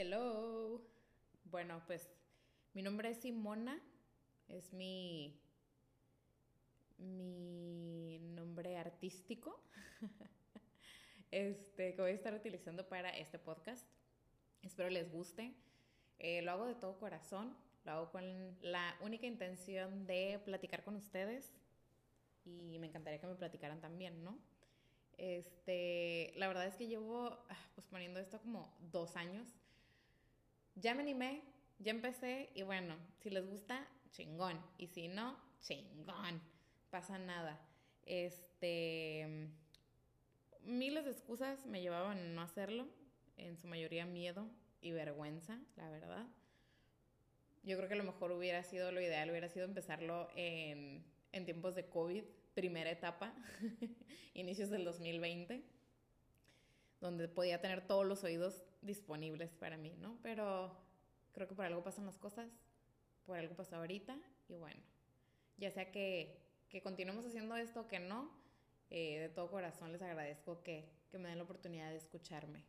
Hello. Bueno, pues mi nombre es Simona. Es mi mi nombre artístico. este que voy a estar utilizando para este podcast. Espero les guste. Eh, lo hago de todo corazón. Lo hago con la única intención de platicar con ustedes. Y me encantaría que me platicaran también, ¿no? Este, la verdad es que llevo ah, pues poniendo esto como dos años. Ya me animé, ya empecé y bueno, si les gusta, chingón. Y si no, chingón. Pasa nada. Este, miles de excusas me llevaban a no hacerlo. En su mayoría miedo y vergüenza, la verdad. Yo creo que a lo mejor hubiera sido lo ideal, hubiera sido empezarlo en, en tiempos de COVID primera etapa, inicios del 2020, donde podía tener todos los oídos disponibles para mí, ¿no? Pero creo que por algo pasan las cosas, por algo pasó ahorita y bueno, ya sea que, que continuemos haciendo esto o que no, eh, de todo corazón les agradezco que, que me den la oportunidad de escucharme.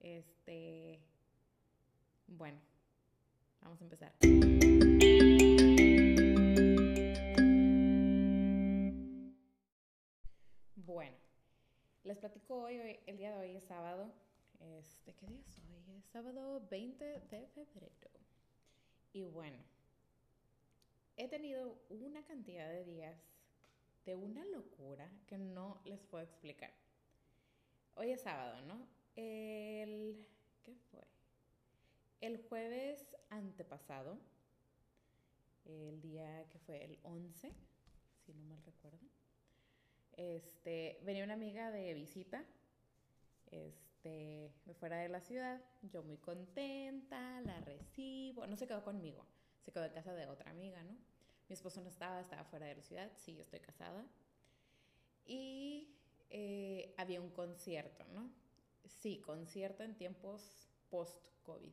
Este, bueno, vamos a empezar. Bueno, les platico hoy, el día de hoy es sábado. Este, ¿qué día es hoy? Es sábado 20 de febrero. Y bueno, he tenido una cantidad de días de una locura que no les puedo explicar. Hoy es sábado, ¿no? El... ¿Qué fue? El jueves antepasado, el día que fue el 11, si no mal recuerdo este, venía una amiga de visita, este, de fuera de la ciudad, yo muy contenta, la recibo, no se quedó conmigo, se quedó en casa de otra amiga, ¿no? Mi esposo no estaba, estaba fuera de la ciudad, sí, yo estoy casada. Y eh, había un concierto, ¿no? Sí, concierto en tiempos post-COVID.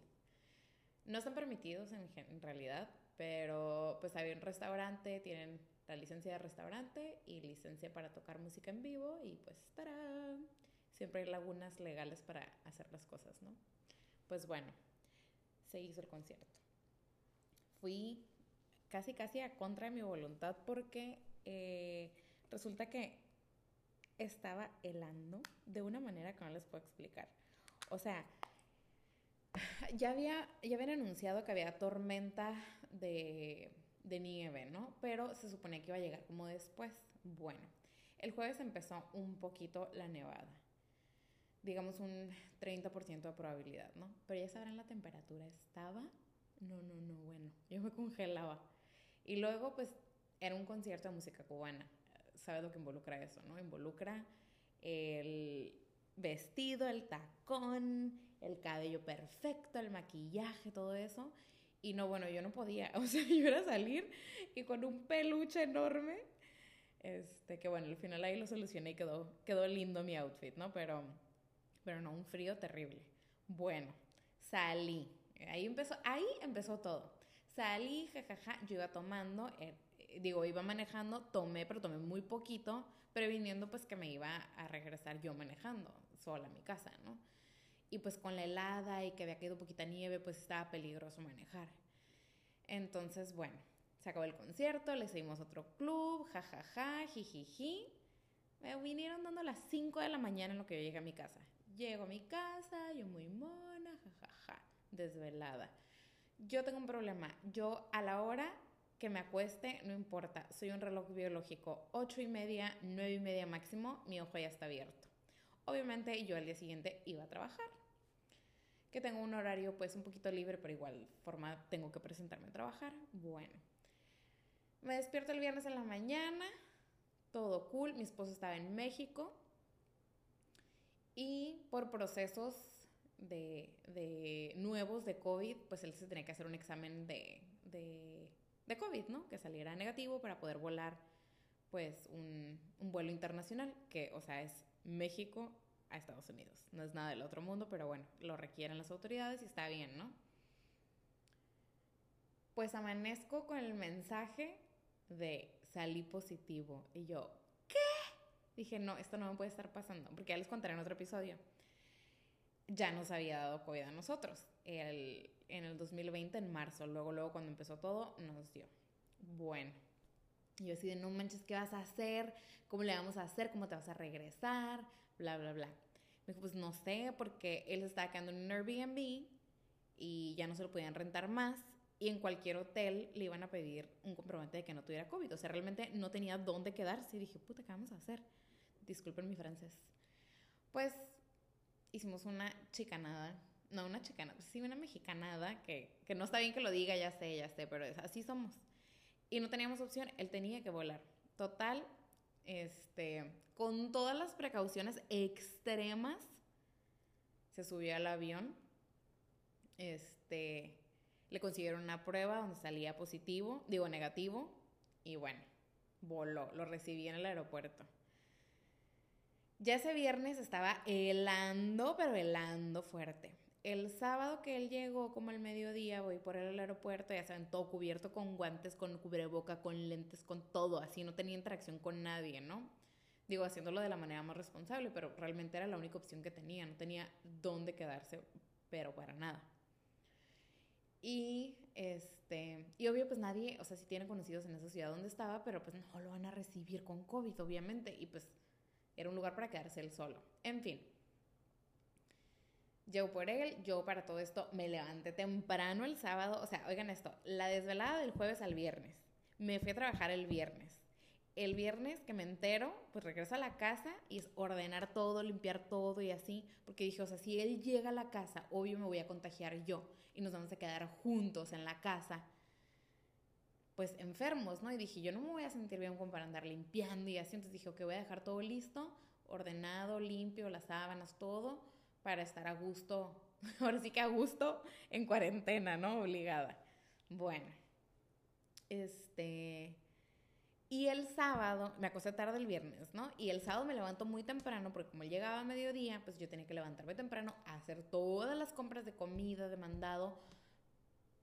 No están permitidos en, realidad, pero pues había un restaurante, tienen la licencia de restaurante y licencia para tocar música en vivo y pues estará. Siempre hay lagunas legales para hacer las cosas, ¿no? Pues bueno, se hizo el concierto. Fui casi, casi a contra de mi voluntad porque eh, resulta que estaba helando de una manera que no les puedo explicar. O sea, ya, había, ya habían anunciado que había tormenta de de nieve, ¿no? Pero se suponía que iba a llegar como después. Bueno, el jueves empezó un poquito la nevada. Digamos un 30% de probabilidad, ¿no? Pero ya sabrán la temperatura. Estaba, no, no, no, bueno, yo me congelaba. Y luego, pues, era un concierto de música cubana. ¿Sabes lo que involucra eso, no? Involucra el vestido, el tacón, el cabello perfecto, el maquillaje, todo eso. Y no, bueno, yo no podía. O sea, yo era salir y con un peluche enorme. Este, que bueno, al final ahí lo solucioné y quedó, quedó lindo mi outfit, ¿no? Pero, pero no, un frío terrible. Bueno, salí. Ahí empezó, ahí empezó todo. Salí, jajaja, yo iba tomando, eh, digo, iba manejando, tomé, pero tomé muy poquito, previniendo pues que me iba a regresar yo manejando sola a mi casa, ¿no? y pues con la helada y que había caído poquita nieve, pues estaba peligroso manejar. Entonces, bueno, se acabó el concierto, le seguimos otro club, jajaja, ja, jijiji. Me vinieron dando las 5 de la mañana en lo que yo llegué a mi casa. Llego a mi casa, yo muy mona, jajaja, desvelada. Yo tengo un problema. Yo a la hora que me acueste, no importa, soy un reloj biológico. 8 y media, 9 y media máximo, mi ojo ya está abierto. Obviamente yo al día siguiente iba a trabajar que tengo un horario pues un poquito libre, pero igual forma tengo que presentarme a trabajar. Bueno, me despierto el viernes en la mañana, todo cool, mi esposo estaba en México y por procesos de, de nuevos de COVID, pues él se tenía que hacer un examen de, de, de COVID, ¿no? Que saliera negativo para poder volar pues un, un vuelo internacional, que o sea es México a Estados Unidos. No es nada del otro mundo, pero bueno, lo requieren las autoridades y está bien, ¿no? Pues amanezco con el mensaje de salí positivo. Y yo. Dije, no, esto no me puede estar pasando, porque ya les contaré en otro episodio. ya nos había dado COVID a nosotros. El, en el 2020, en marzo, luego, luego cuando empezó todo, nos dio. Bueno, yo así de, no manches, ¿qué vas a hacer? ¿Cómo le vamos a hacer? ¿Cómo te vas a regresar? Bla, bla, bla. Me dijo, pues no sé, porque él se estaba quedando en un Airbnb y ya no se lo podían rentar más y en cualquier hotel le iban a pedir un comprobante de que no tuviera COVID. O sea, realmente no tenía dónde quedarse. Y dije, puta, ¿qué vamos a hacer? Disculpen mi francés. Pues hicimos una chicanada. No, una chicanada. Sí, una mexicanada que, que no está bien que lo diga, ya sé, ya sé, pero así somos. Y no teníamos opción, él tenía que volar. Total, este, con todas las precauciones extremas, se subió al avión. Este, le consiguieron una prueba donde salía positivo, digo negativo, y bueno, voló, lo recibí en el aeropuerto. Ya ese viernes estaba helando, pero helando fuerte. El sábado que él llegó, como al mediodía, voy por el aeropuerto, ya saben, todo cubierto con guantes, con cubreboca, con lentes, con todo, así no tenía interacción con nadie, ¿no? Digo, haciéndolo de la manera más responsable, pero realmente era la única opción que tenía, no tenía dónde quedarse, pero para nada. Y este, y obvio, pues nadie, o sea, si tiene conocidos en esa ciudad donde estaba, pero pues no lo van a recibir con COVID, obviamente, y pues era un lugar para quedarse él solo. En fin. Yo por él, yo para todo esto me levanté temprano el sábado, o sea, oigan esto, la desvelada del jueves al viernes. Me fui a trabajar el viernes. El viernes que me entero, pues regreso a la casa y es ordenar todo, limpiar todo y así, porque dije, o sea, si él llega a la casa, obvio me voy a contagiar yo y nos vamos a quedar juntos en la casa, pues enfermos, ¿no? Y dije, yo no me voy a sentir bien como para andar limpiando y así, entonces dije, ok, voy a dejar todo listo, ordenado, limpio, las sábanas, todo, para estar a gusto, ahora sí que a gusto en cuarentena, ¿no? Obligada. Bueno, este... Y el sábado, me acosté tarde el viernes, ¿no? Y el sábado me levanto muy temprano, porque como llegaba a mediodía, pues yo tenía que levantarme temprano a hacer todas las compras de comida, de mandado,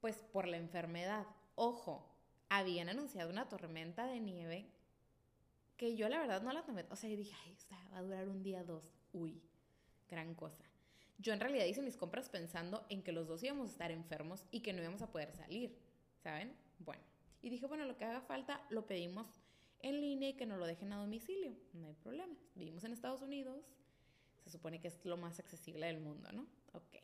pues por la enfermedad. Ojo, habían anunciado una tormenta de nieve que yo la verdad no la tomé. O sea, yo dije, ay, o sea, va a durar un día, dos. Uy, gran cosa. Yo en realidad hice mis compras pensando en que los dos íbamos a estar enfermos y que no íbamos a poder salir, ¿saben? Bueno. Y dije, bueno, lo que haga falta lo pedimos en línea y que nos lo dejen a domicilio. No hay problema. Vivimos en Estados Unidos. Se supone que es lo más accesible del mundo, ¿no? Ok.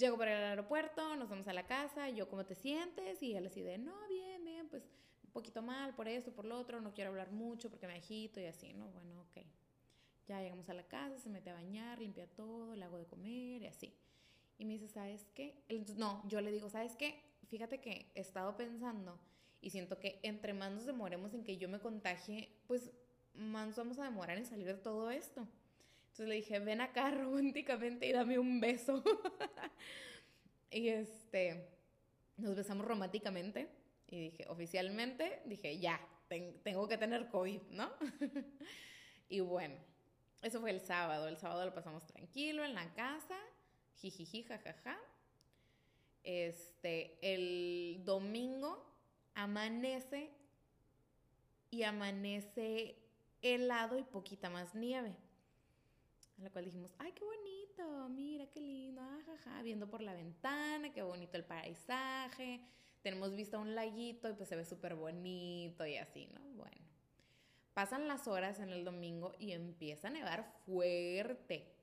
Llego para el aeropuerto, nos vamos a la casa, yo, ¿cómo te sientes? Y él así de, no, bien, bien, pues un poquito mal por esto, por lo otro, no quiero hablar mucho porque me agito y así, ¿no? Bueno, ok. Ya llegamos a la casa, se mete a bañar, limpia todo, le hago de comer y así. Y me dice, ¿sabes qué? no, yo le digo, ¿sabes qué? fíjate que he estado pensando y siento que entre más nos demoremos en que yo me contagie, pues más vamos a demorar en salir de todo esto. Entonces le dije, ven acá románticamente y dame un beso. y este, nos besamos románticamente y dije, oficialmente, dije, ya, tengo que tener COVID, ¿no? y bueno, eso fue el sábado. El sábado lo pasamos tranquilo en la casa, jijiji, jajaja. Este, el domingo amanece y amanece helado y poquita más nieve. A la cual dijimos, ay, qué bonito, mira qué lindo, ajaja, viendo por la ventana, qué bonito el paisaje. Tenemos visto un laguito y pues se ve súper bonito y así, ¿no? Bueno. Pasan las horas en el domingo y empieza a nevar fuerte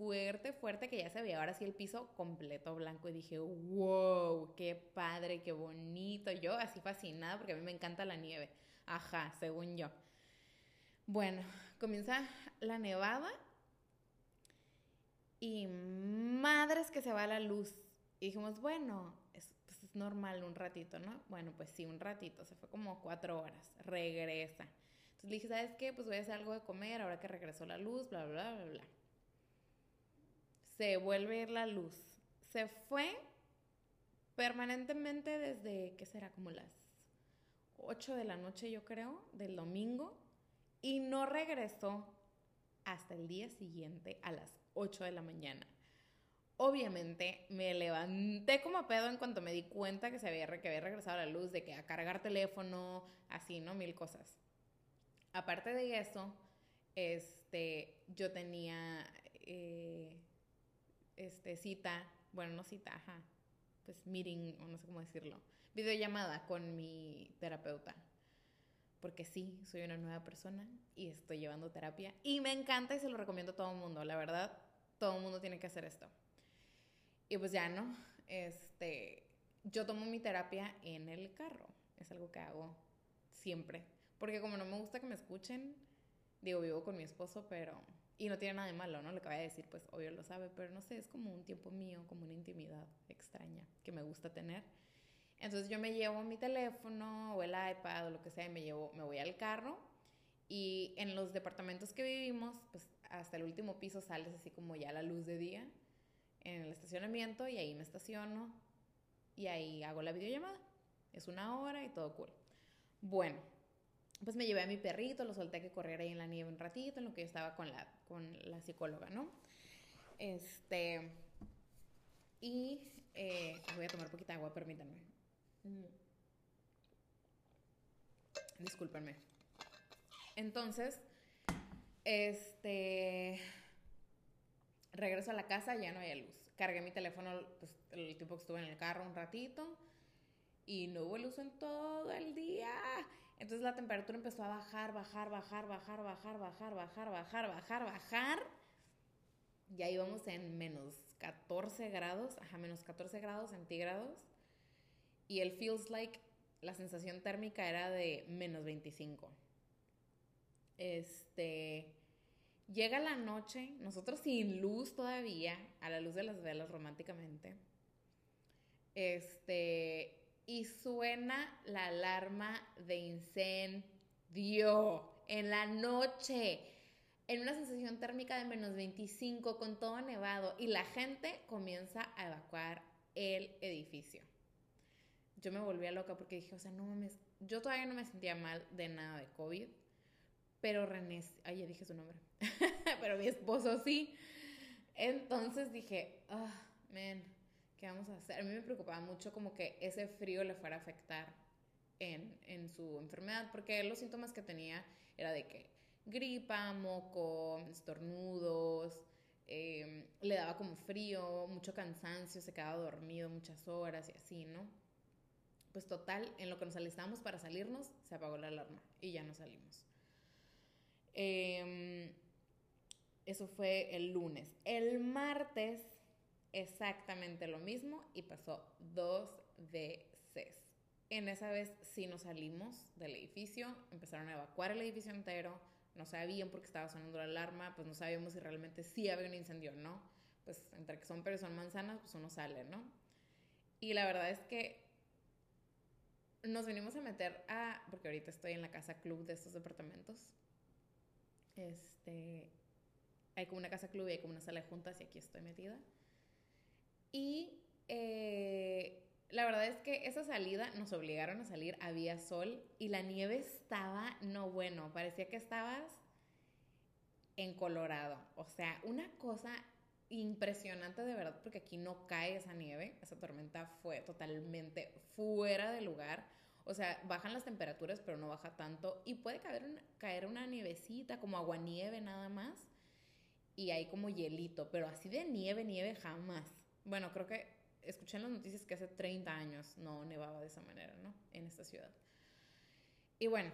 fuerte, fuerte, que ya se veía ahora sí el piso completo blanco y dije, wow, qué padre, qué bonito. Yo así fascinada porque a mí me encanta la nieve. Ajá, según yo. Bueno, comienza la nevada y madres que se va la luz. Y dijimos, bueno, es, pues es normal un ratito, ¿no? Bueno, pues sí, un ratito, se fue como cuatro horas, regresa. Entonces le dije, ¿sabes qué? Pues voy a hacer algo de comer ahora que regresó la luz, bla, bla, bla, bla se vuelve a ir la luz. Se fue permanentemente desde, ¿qué será? Como las 8 de la noche, yo creo, del domingo, y no regresó hasta el día siguiente a las 8 de la mañana. Obviamente me levanté como pedo en cuanto me di cuenta que se había, que había regresado la luz, de que a cargar teléfono, así, ¿no? Mil cosas. Aparte de eso, este, yo tenía eh, este, cita, bueno, no cita, ajá, pues meeting, o no sé cómo decirlo, videollamada con mi terapeuta. Porque sí, soy una nueva persona y estoy llevando terapia. Y me encanta y se lo recomiendo a todo el mundo. La verdad, todo el mundo tiene que hacer esto. Y pues ya, ¿no? Este, yo tomo mi terapia en el carro. Es algo que hago siempre. Porque como no me gusta que me escuchen, digo, vivo con mi esposo, pero... Y no tiene nada de malo, ¿no? Lo que voy a decir, pues obvio lo sabe, pero no sé, es como un tiempo mío, como una intimidad extraña que me gusta tener. Entonces yo me llevo mi teléfono o el iPad o lo que sea y me, llevo, me voy al carro y en los departamentos que vivimos, pues hasta el último piso sales así como ya la luz de día en el estacionamiento y ahí me estaciono y ahí hago la videollamada. Es una hora y todo cool. Bueno, pues me llevé a mi perrito, lo solté a que corriera ahí en la nieve un ratito, en lo que yo estaba con la, con la psicóloga, ¿no? Este. Y eh, voy a tomar poquita agua, permítanme. Mm. Discúlpenme. Entonces, este. Regreso a la casa, ya no había luz. Cargué mi teléfono pues, el tiempo que estuve en el carro un ratito y no hubo luz en todo el día. Entonces la temperatura empezó a bajar, bajar, bajar, bajar, bajar, bajar, bajar, bajar, bajar, bajar. Ya íbamos en menos 14 grados, ajá, menos 14 grados centígrados. Y el feels like, la sensación térmica era de menos 25. Este. Llega la noche, nosotros sin luz todavía, a la luz de las velas románticamente. Este, y suena la alarma de incendio en la noche, en una sensación térmica de menos 25 con todo nevado y la gente comienza a evacuar el edificio. Yo me volví a loca porque dije, o sea, no mames, yo todavía no me sentía mal de nada de COVID, pero René, ay, ya dije su nombre, pero mi esposo sí. Entonces dije, ah, man, ¿qué vamos a hacer? A mí me preocupaba mucho como que ese frío le fuera a afectar en, en su enfermedad, porque los síntomas que tenía era de que gripa, moco, estornudos, em, le daba como frío, mucho cansancio, se quedaba dormido muchas horas y así, ¿no? Pues total, en lo que nos alistamos para salirnos, se apagó la alarma y ya no salimos. Eh, eso fue el lunes. El martes exactamente lo mismo y pasó dos veces. En esa vez sí nos salimos del edificio, empezaron a evacuar el edificio entero, no sabían por qué estaba sonando la alarma, pues no sabíamos si realmente sí había un incendio o no. Pues entre que son peras son manzanas, pues uno sale, ¿no? Y la verdad es que nos venimos a meter a, porque ahorita estoy en la casa club de estos departamentos. Este, hay como una casa club y hay como una sala de juntas y aquí estoy metida. Y eh, la verdad es que esa salida nos obligaron a salir, había sol y la nieve estaba, no bueno, parecía que estabas en Colorado. O sea, una cosa impresionante de verdad, porque aquí no cae esa nieve, esa tormenta fue totalmente fuera de lugar. O sea, bajan las temperaturas, pero no baja tanto. Y puede caer una, caer una nievecita, como aguanieve nada más. Y hay como hielito, pero así de nieve, nieve jamás. Bueno, creo que escuché en las noticias que hace 30 años no nevaba de esa manera, ¿no? En esta ciudad. Y bueno,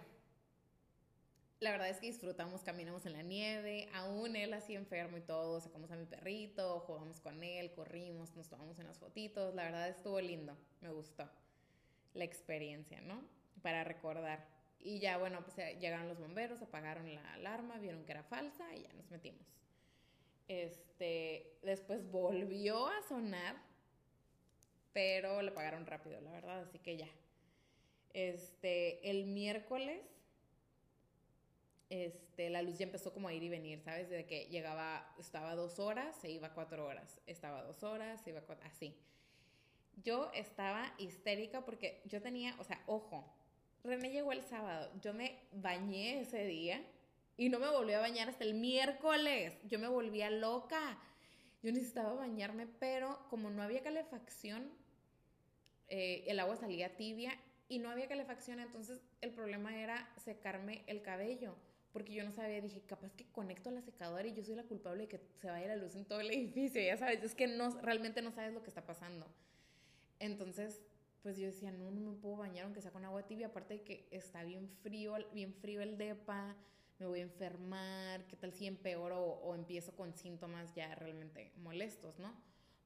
la verdad es que disfrutamos, caminamos en la nieve, aún él así enfermo y todo, sacamos a mi perrito, jugamos con él, corrimos, nos tomamos unas fotitos, la verdad estuvo lindo, me gustó la experiencia, ¿no? Para recordar. Y ya, bueno, pues llegaron los bomberos, apagaron la alarma, vieron que era falsa y ya nos metimos. Este, después volvió a sonar, pero le pagaron rápido, la verdad, así que ya. Este, el miércoles, este, la luz ya empezó como a ir y venir, ¿sabes? Desde que llegaba, estaba dos horas, se iba cuatro horas, estaba dos horas, se iba cuatro, así. Yo estaba histérica porque yo tenía, o sea, ojo, René llegó el sábado, yo me bañé ese día y no me volví a bañar hasta el miércoles. Yo me volvía loca. Yo necesitaba bañarme, pero como no había calefacción, eh, el agua salía tibia y no había calefacción, entonces el problema era secarme el cabello, porque yo no sabía, dije, capaz que conecto a la secadora y yo soy la culpable de que se vaya la luz en todo el edificio, ya sabes, es que no, realmente no sabes lo que está pasando. Entonces, pues yo decía, no, no me puedo bañar aunque sea con agua tibia, aparte de que está bien frío, bien frío el depa, me voy a enfermar, qué tal si empeoro o, o empiezo con síntomas ya realmente molestos, ¿no?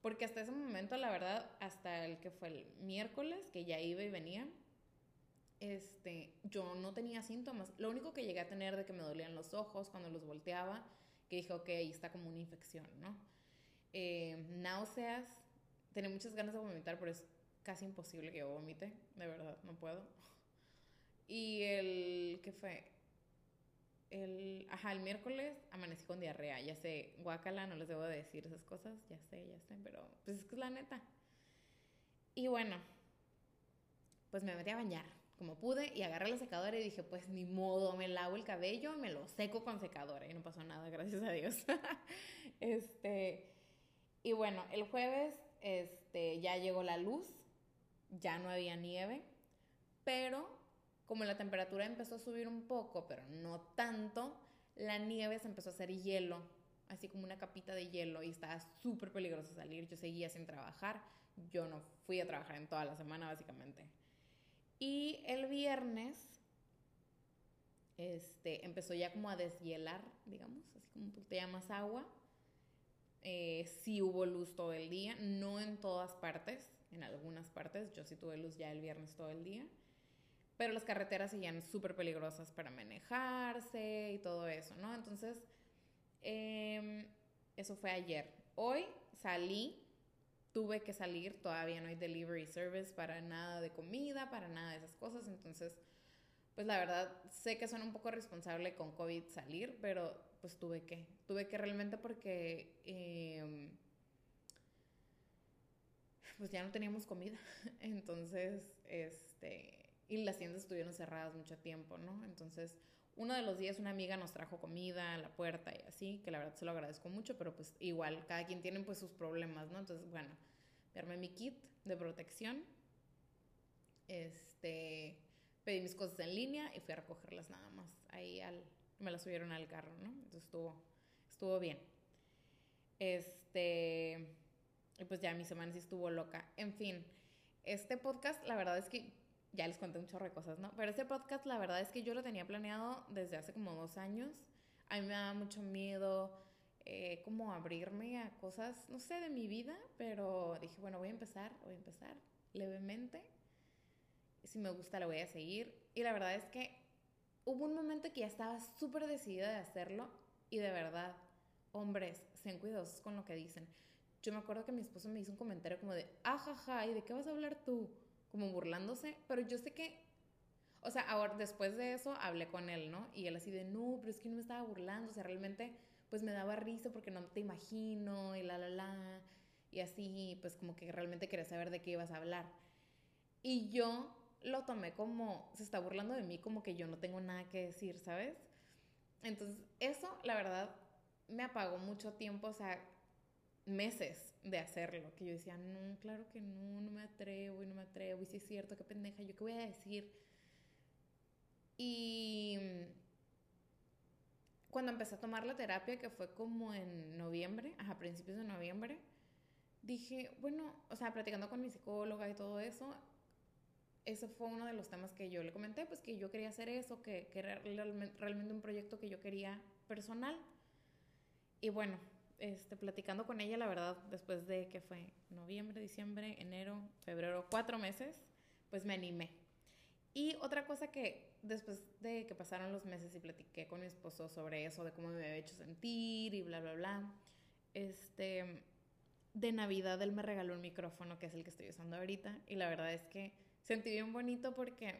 Porque hasta ese momento, la verdad, hasta el que fue el miércoles, que ya iba y venía, este, yo no tenía síntomas. Lo único que llegué a tener de que me dolían los ojos cuando los volteaba, que dije, ok, ahí está como una infección, ¿no? Eh, náuseas, tenía muchas ganas de vomitar, pero es casi imposible que yo vomite, de verdad, no puedo. Y el, ¿qué fue? El, ajá, el miércoles amanecí con diarrea, ya sé, guacala, no les debo decir esas cosas, ya sé, ya sé, pero pues es que es la neta. Y bueno, pues me metí a bañar como pude y agarré la secadora y dije, pues ni modo, me lavo el cabello, me lo seco con secadora y no pasó nada, gracias a Dios. este, y bueno, el jueves este, ya llegó la luz, ya no había nieve, pero como la temperatura empezó a subir un poco, pero no tanto, la nieve se empezó a hacer hielo, así como una capita de hielo y estaba súper peligroso salir. Yo seguía sin trabajar, yo no fui a trabajar en toda la semana básicamente. Y el viernes este, empezó ya como a deshielar, digamos, así como un poquito más agua. Eh, sí hubo luz todo el día, no en todas partes, en algunas partes. Yo sí tuve luz ya el viernes todo el día. Pero las carreteras seguían súper peligrosas para manejarse y todo eso, ¿no? Entonces, eh, eso fue ayer. Hoy salí tuve que salir, todavía no hay delivery service para nada de comida, para nada de esas cosas, entonces, pues la verdad, sé que son un poco responsable con COVID salir, pero pues tuve que, tuve que realmente porque, eh, pues ya no teníamos comida, entonces, este, y las tiendas estuvieron cerradas mucho tiempo, ¿no? Entonces, uno de los días una amiga nos trajo comida a la puerta y así, que la verdad se lo agradezco mucho, pero pues igual, cada quien tiene pues sus problemas, ¿no? Entonces, bueno, me mi kit de protección, este, pedí mis cosas en línea y fui a recogerlas nada más. Ahí al, me las subieron al carro, ¿no? Entonces estuvo, estuvo bien. Este, y pues ya mi semana sí estuvo loca. En fin, este podcast, la verdad es que ya les conté un chorro de cosas, ¿no? Pero este podcast, la verdad es que yo lo tenía planeado desde hace como dos años. A mí me daba mucho miedo eh, como abrirme a cosas, no sé, de mi vida, pero dije, bueno, voy a empezar, voy a empezar levemente. Si me gusta, la voy a seguir. Y la verdad es que hubo un momento que ya estaba súper decidida de hacerlo y de verdad, hombres, sean cuidadosos con lo que dicen. Yo me acuerdo que mi esposo me hizo un comentario como de, ajaja, ¿y de qué vas a hablar tú? como burlándose, pero yo sé que, o sea, ahora después de eso hablé con él, ¿no? Y él así de, no, pero es que no me estaba burlando, o sea, realmente pues me daba risa porque no te imagino y la, la, la, y así, pues como que realmente quería saber de qué ibas a hablar. Y yo lo tomé como, se está burlando de mí, como que yo no tengo nada que decir, ¿sabes? Entonces, eso, la verdad, me apagó mucho tiempo, o sea, meses de hacerlo, que yo decía, no, claro que no, no me atrevo y no me atrevo, y si es cierto, qué pendeja, yo qué voy a decir. Y cuando empecé a tomar la terapia, que fue como en noviembre, a principios de noviembre, dije, bueno, o sea, platicando con mi psicóloga y todo eso, ese fue uno de los temas que yo le comenté, pues que yo quería hacer eso, que, que era realmente un proyecto que yo quería personal. Y bueno, este, platicando con ella, la verdad, después de que fue noviembre, diciembre, enero, febrero, cuatro meses, pues me animé. Y otra cosa que después de que pasaron los meses y platiqué con mi esposo sobre eso, de cómo me había hecho sentir y bla, bla, bla, este, de Navidad él me regaló un micrófono que es el que estoy usando ahorita y la verdad es que sentí bien bonito porque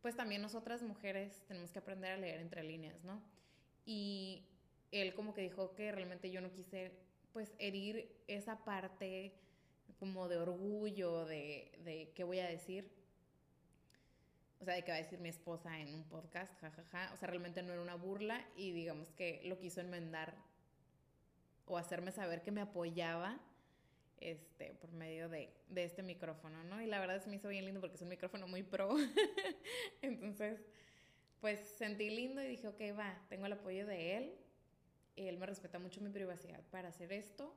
pues también nosotras mujeres tenemos que aprender a leer entre líneas, ¿no? Y él como que dijo que realmente yo no quise pues herir esa parte como de orgullo, de, de qué voy a decir. O sea, de qué va a decir mi esposa en un podcast, jajaja. O sea, realmente no era una burla y digamos que lo quiso enmendar o hacerme saber que me apoyaba este, por medio de, de este micrófono, ¿no? Y la verdad se me hizo bien lindo porque es un micrófono muy pro. Entonces, pues sentí lindo y dije, ok, va, tengo el apoyo de él. Él me respeta mucho mi privacidad para hacer esto.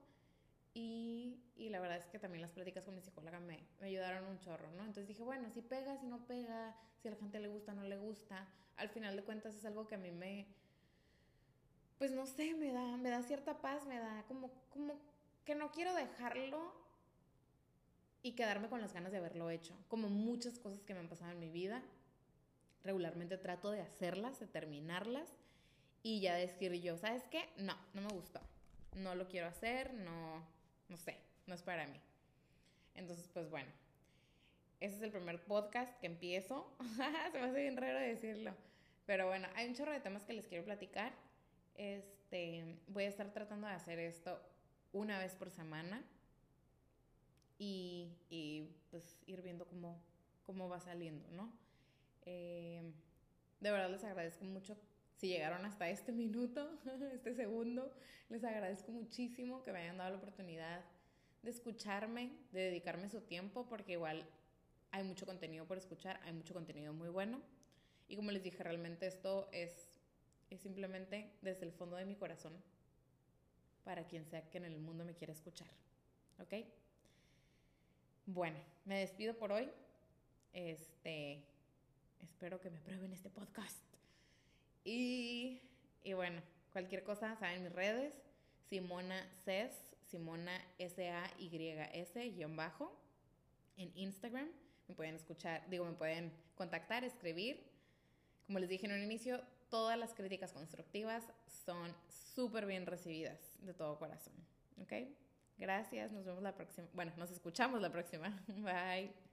Y, y la verdad es que también las pláticas con mi psicóloga me, me ayudaron un chorro, ¿no? Entonces dije, bueno, si pega, si no pega, si a la gente le gusta, no le gusta. Al final de cuentas es algo que a mí me, pues no sé, me da, me da cierta paz, me da como, como que no quiero dejarlo y quedarme con las ganas de haberlo hecho. Como muchas cosas que me han pasado en mi vida, regularmente trato de hacerlas, de terminarlas y ya decir yo, ¿sabes qué? No, no me gustó. No lo quiero hacer, no, no sé, no es para mí. Entonces, pues bueno, ese es el primer podcast que empiezo. Se me hace bien raro decirlo. Pero bueno, hay un chorro de temas que les quiero platicar. Este, voy a estar tratando de hacer esto una vez por semana y, y pues ir viendo cómo, cómo va saliendo, ¿no? Eh, de verdad les agradezco mucho si llegaron hasta este minuto, este segundo. Les agradezco muchísimo que me hayan dado la oportunidad de escucharme, de dedicarme su tiempo, porque igual hay mucho contenido por escuchar, hay mucho contenido muy bueno. Y como les dije, realmente esto es, simplemente desde el fondo de mi corazón para quien sea que en el mundo me quiera escuchar. ¿Ok? Bueno, me despido por hoy. Este, espero que me aprueben este podcast. Y, y bueno, cualquier cosa, saben mis redes. Simona Ces, Simona S-A-Y-S, guion bajo, en Instagram. Me pueden escuchar, digo, me pueden contactar, escribir. Como les dije en un inicio, todas las críticas constructivas son súper bien recibidas de todo corazón. ¿Ok? Gracias, nos vemos la próxima. Bueno, nos escuchamos la próxima. Bye.